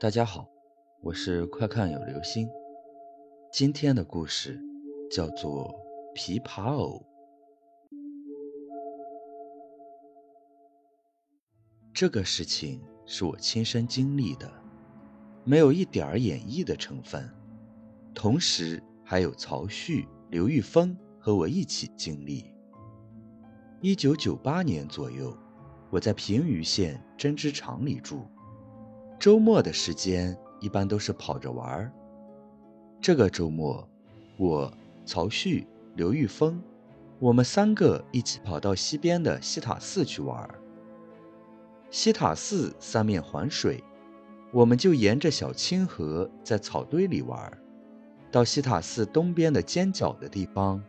大家好，我是快看有流星。今天的故事叫做《琵琶偶》。这个事情是我亲身经历的，没有一点儿演绎的成分。同时还有曹旭、刘玉峰和我一起经历。一九九八年左右，我在平舆县针织厂里住。周末的时间一般都是跑着玩儿。这个周末，我、曹旭、刘玉峰，我们三个一起跑到西边的西塔寺去玩儿。西塔寺三面环水，我们就沿着小清河在草堆里玩儿。到西塔寺东边的尖角的地方，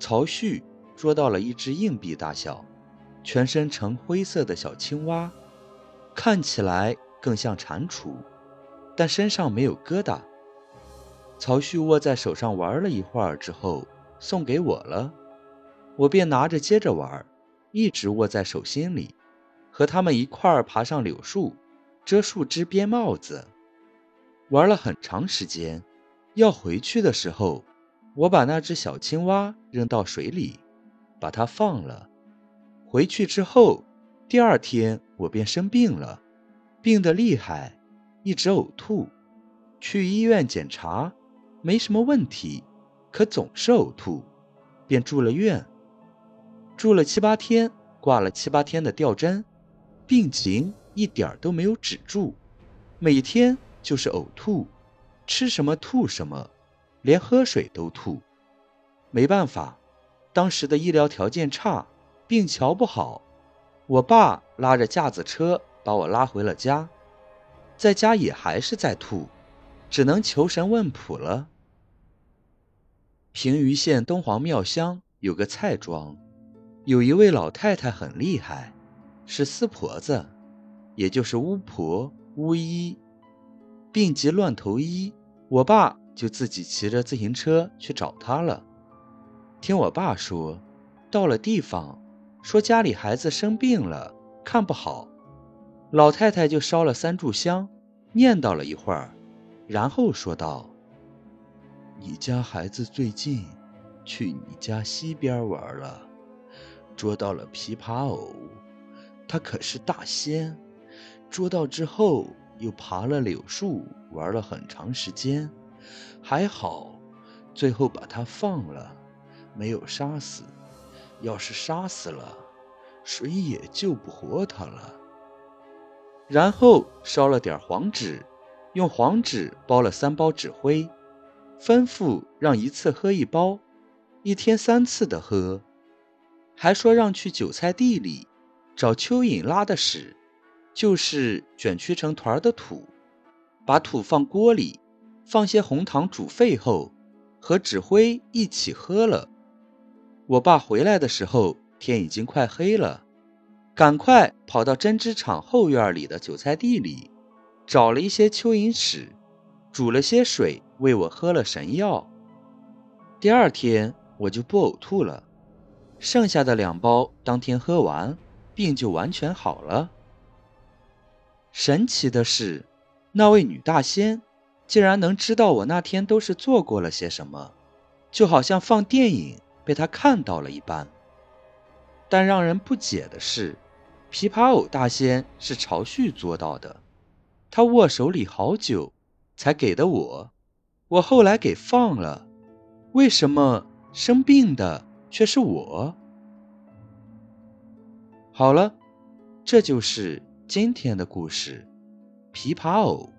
曹旭捉到了一只硬币大小、全身呈灰色的小青蛙，看起来。更像蟾蜍，但身上没有疙瘩。曹旭握在手上玩了一会儿之后，送给我了，我便拿着接着玩，一直握在手心里，和他们一块儿爬上柳树，遮树枝编帽子，玩了很长时间。要回去的时候，我把那只小青蛙扔到水里，把它放了。回去之后，第二天我便生病了。病得厉害，一直呕吐，去医院检查，没什么问题，可总是呕吐，便住了院，住了七八天，挂了七八天的吊针，病情一点都没有止住，每天就是呕吐，吃什么吐什么，连喝水都吐，没办法，当时的医疗条件差，病瞧不好，我爸拉着架子车。把我拉回了家，在家也还是在吐，只能求神问卜了。平舆县东皇庙乡有个蔡庄，有一位老太太很厉害，是四婆子，也就是巫婆、巫医，病急乱投医，我爸就自己骑着自行车去找她了。听我爸说，到了地方，说家里孩子生病了，看不好。老太太就烧了三炷香，念叨了一会儿，然后说道：“你家孩子最近去你家西边玩了，捉到了琵琶藕。他可是大仙，捉到之后又爬了柳树玩了很长时间，还好，最后把他放了，没有杀死。要是杀死了，谁也救不活他了。”然后烧了点黄纸，用黄纸包了三包纸灰，吩咐让一次喝一包，一天三次的喝，还说让去韭菜地里找蚯蚓拉的屎，就是卷曲成团的土，把土放锅里，放些红糖煮沸后，和纸灰一起喝了。我爸回来的时候，天已经快黑了。赶快跑到针织厂后院里的韭菜地里，找了一些蚯蚓屎，煮了些水喂我喝了神药。第二天我就不呕吐了，剩下的两包当天喝完，病就完全好了。神奇的是，那位女大仙竟然能知道我那天都是做过了些什么，就好像放电影被她看到了一般。但让人不解的是。琵琶藕大仙是朝旭做到的，他握手里好久，才给的我，我后来给放了，为什么生病的却是我？好了，这就是今天的故事，琵琶藕。